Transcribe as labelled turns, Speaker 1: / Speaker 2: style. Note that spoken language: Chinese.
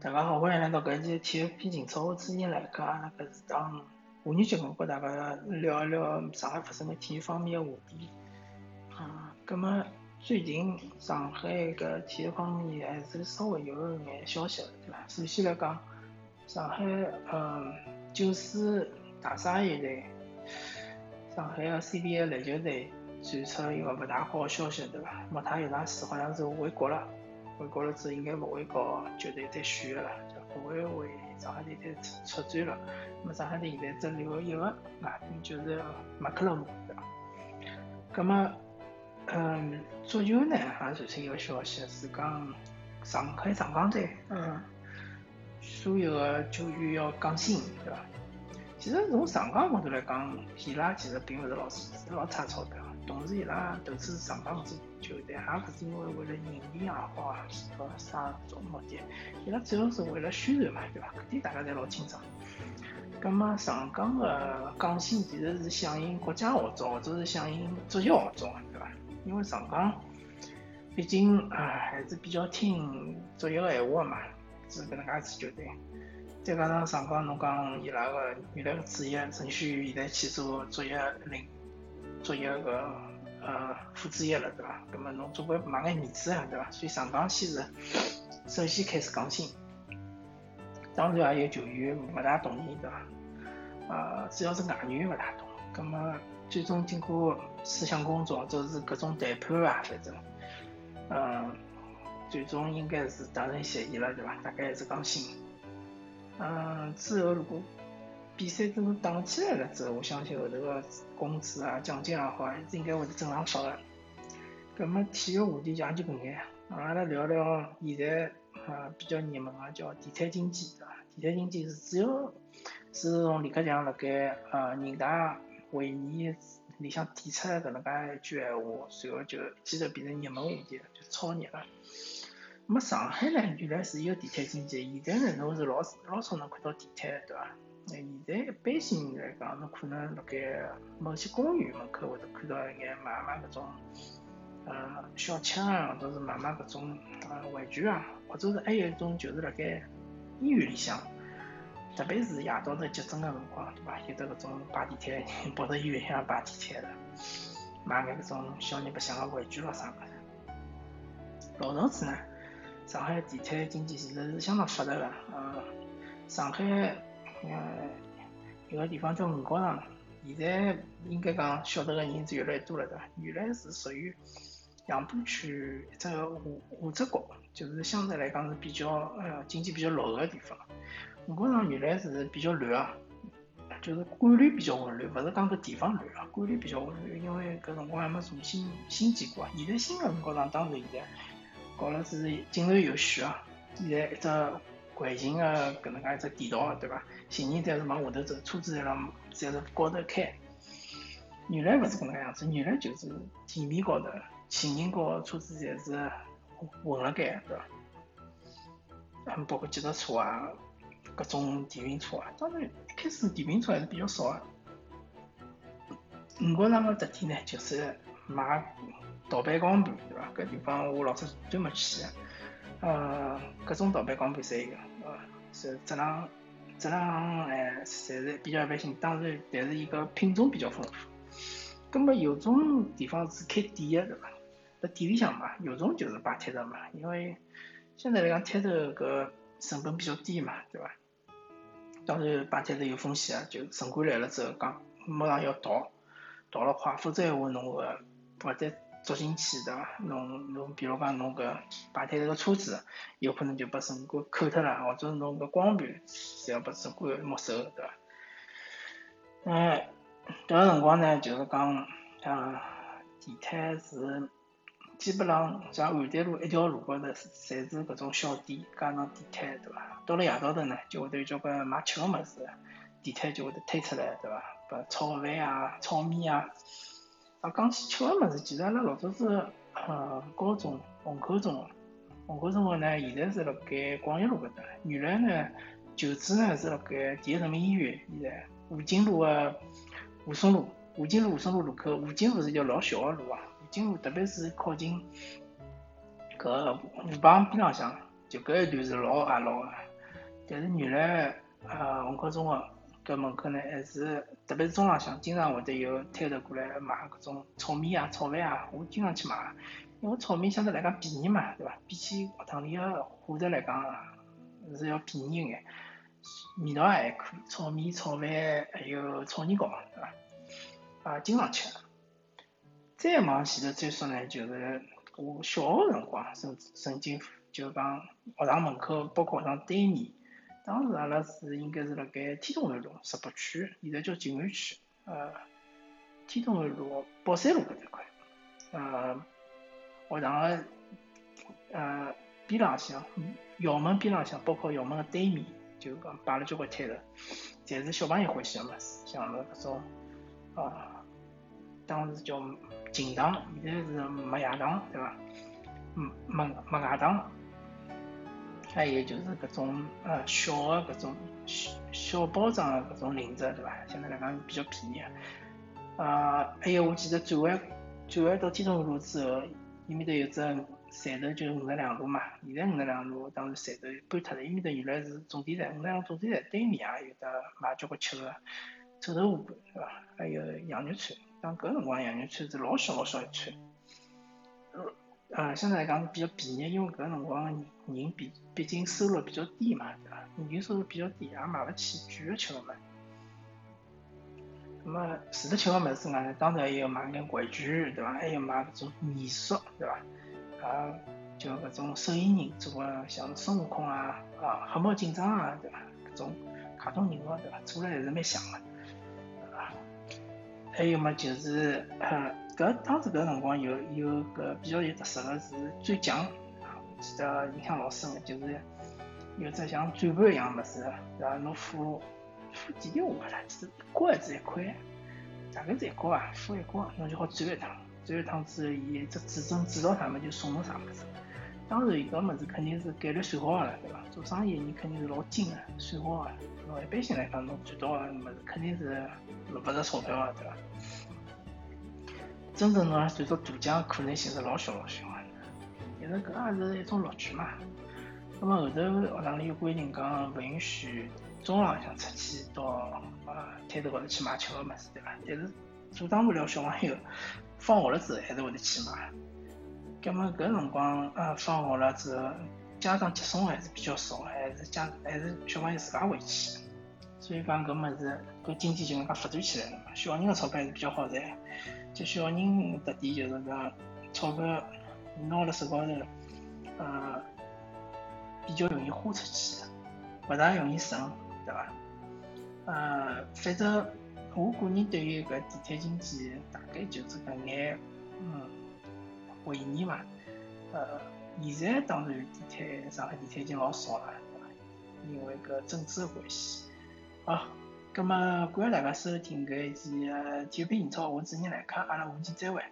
Speaker 1: 大家好，欢迎来到搿期体育篇情操。我主持人来客，阿拉搿是档妇女节目，跟大家聊一聊上海发生的体育方面的话题。啊，葛末最近上海搿体育方面还是稍微有一眼消息，对伐？首先来讲，上海嗯九四大鲨鱼队，上海个 CBA 篮球队传出一个勿大好个消息，对伐？莫泰有场事好像是回国了。回国了之后，应该勿会搞球队再选个了，就勿会为上海队再出出战了。那么上海队现在只留一个外援，就是马克勒姆，对伐？那么，嗯，足球呢，也传出一个消息，是讲上海上港队，嗯，所有个球员要降薪，对伐？其实从上港角度来讲，伊拉其实并勿是老是老差钞票。同时，伊拉投资上港支球队，也勿是因为为了盈利也好啊，是个啥种目的，伊拉主要是为了宣传嘛，对伐？搿点大家侪老清爽。葛末上港个港薪其实是响应国家号召，或者是响应足协号召，对伐？因为上港毕竟啊还是比较听足协个闲话个嘛，是搿能介子球队。再加上上港侬讲伊拉个原来个主席陈戌现在去做足协领。做一个呃副主席了，对伐？那么侬总归买眼面子啊，对伐？所以上港先是首先开始降薪，当然也有球员勿大同意，对伐？呃，主要是外援勿大同，那么最终经过思想工作，就是各种谈判啊，反正，嗯，最终应该是达成协议了，对伐？大概还是降薪，嗯，之后如果。比赛真正打起来了之后，我相信后头个工资啊、奖金也好，还是应该会得正常发个。搿么体育话题讲就搿眼，阿拉聊聊现在啊比较热门个叫地产经济，对伐？地产经济是主要是从李克强辣盖呃人大会议里向提出搿能介一句闲话，随后就一记头变成热门话题了，就超热了。么上海呢，原来是有地产经济，现在呢侬是老老少能看到地产，对伐？现在一般性来讲，侬可能辣盖某些公园门口会得看到一眼卖卖搿种，呃，小吃啊，或者是卖卖搿种呃玩具啊，或者是还有一种就是辣盖医院里向，特别是夜到头急诊个辰光，对伐？有得搿种摆地摊，跑到医院里向摆地摊的，卖眼搿种小人白相个玩具咯啥物事。老早子呢，上海地产经济其实是相当发达个，呃，上海。嗯，有个地方叫五角场，现在应该讲晓得个人是越来越多了，对伐？原来是属于杨浦区一只下下只角，就是相对来讲是比较呃经济比较落后个地方。五角场原来是比较乱啊，就是管理比较混乱，勿是讲搿地方乱啊，管理比较混乱，因为搿辰光还没重新新建过啊。现在新个五角场当然现在搞了是井然有序啊，现在一只环形个搿能介一只地道，对伐？行人侪是往下头走，车子在浪侪是高头开。原来勿是搿能样子，原来就是地面高头，行人和车子侪是混辣盖，对伐？嗯，包括脚踏车啊，各种电瓶车啊。当然，一开始电瓶车还是比较少个。五角场个特点呢，就是卖盗版钢盘，对伐？搿地方我老早专门去个，呃，各种盗版光盘侪有，呃，是质量。质量哎，侪是比较一般性，当然，但是伊个品种比较丰富。葛末有种地方是开店个，对伐？辣店里向嘛，有种就是摆摊头嘛，因为相对来讲摊头搿成本比较低嘛，对伐？当然摆摊头有风险啊，就城管来了之后讲，马上要逃，逃了快，否则闲话侬个或者。捉进去对伐？侬侬比如讲侬搿摆摊头个车子，有可能就被城管扣脱了，或者是侬搿光盘侪要被城管没收，对伐？嗯，迭个辰光呢，就是讲像地摊是基本上像邯郸路一条路高头，侪是搿种小店加上地摊，对伐？到了夜到头呢，就会得有交关卖吃个物事，地摊就会得推出来，对伐？把炒饭啊、炒面啊。啊，讲起吃个物事，其实阿拉老早子呃高中虹口中学，虹口中学呢，现在是辣盖广益路搿搭。原来呢，旧址呢是辣盖第一人民医院，现在吴泾路个吴淞路，吴泾路吴淞路路口，吴泾路是条老小个路啊，经路，特别是靠近搿河浜边浪向，就搿一段是老矮老个。但是原来呃虹口中学搿门口呢，还是特别是中浪向，经常会得有摊头过来卖搿种炒面啊、炒饭啊，我经常去买，因为炒面相对来讲便宜嘛，对伐？比起学堂里个伙食来讲，是要便宜一眼，味道也还可以，炒面、炒饭还有炒年糕，对伐？啊，经常吃。再往前头再说呢，就是我小学辰光曾曾经就讲学堂门口，包括学堂对面，当时阿拉是应该是辣盖天通南路十八区，现在叫静安区，呃，天通南路宝山路搿块，呃，学堂个呃边浪向，校门边浪向，包括校门个对面，就讲摆了交关摊头，侪是小朋友欢喜个物事，像那搿种啊。当时叫锦堂，现在是麦芽糖，对伐？嗯，麦麦芽糖，还有就是搿种呃小的搿种小小包装的搿种零食，对伐？相对来讲是比较便宜。啊，还有我记得转弯转弯到天通路之后，伊面头有只站头，就五十两路嘛。现在五十两路当时站头搬脱了，伊面头原来是总店站，五十两总店站对面也有得卖交关吃的，臭豆腐干，对伐？还有羊肉串。像搿辰光羊肉串是老小老小一串，呃，相对来讲是比较便宜，因为搿辰光人毕毕竟收入比较低嘛，对伐？人收入比较低，也买勿起贵个吃个物事。那么除了吃个物事外，当然还有买眼玩具，对伐？还有买搿种艺术，对伐？啊，就搿种手艺人做个像孙悟空啊，啊，黑猫警长啊，对伐？搿种卡通人物，对伐？做了还是蛮像个。对伐还有么，就是呃，搿当时搿辰光有有个比较有特色个是转奖，我记得印象老深个，就是有只像转盘一样物事，然后侬付付几钿我勿大记得，一角还是一块，大概是一角啊，付一角侬就好转一趟，转一趟之后，伊只指针指到啥么就送侬啥物事。当然搿物事肯定是概率算好个了，对伐？做生意人肯定是老精个，算好个。侬一般性来讲，侬赚到个物事肯定是落勿着钞票个，对伐？真正侬赚到大奖可能性是老小老小个，但是搿也是一种乐趣嘛。那么后头学堂里有规定讲，勿允许中浪向出去到啊摊头高头去买吃个物事，对伐？但是阻挡不了小朋友，放学了之后还是会得去买。葛末搿辰光啊，放学了之后，家长接送还是比较少，还是家还是小朋友自家回去。所以讲搿物事，搿经济就搿能介发展起来了嘛。小人个钞票还是比较好赚，就小人特点就是讲钞票拿辣手高头，呃，比较容易花出去，勿大容易省，对伐？呃，反正我个人对于搿地摊经济，大概就是搿眼，嗯。回忆嘛，呃，现在当然地摊，上海地摊已经老少了，对伐？因为搿政治的关系。好，葛末感谢大家收听搿一期体育频英超，我是主持人来客，阿拉下期再会。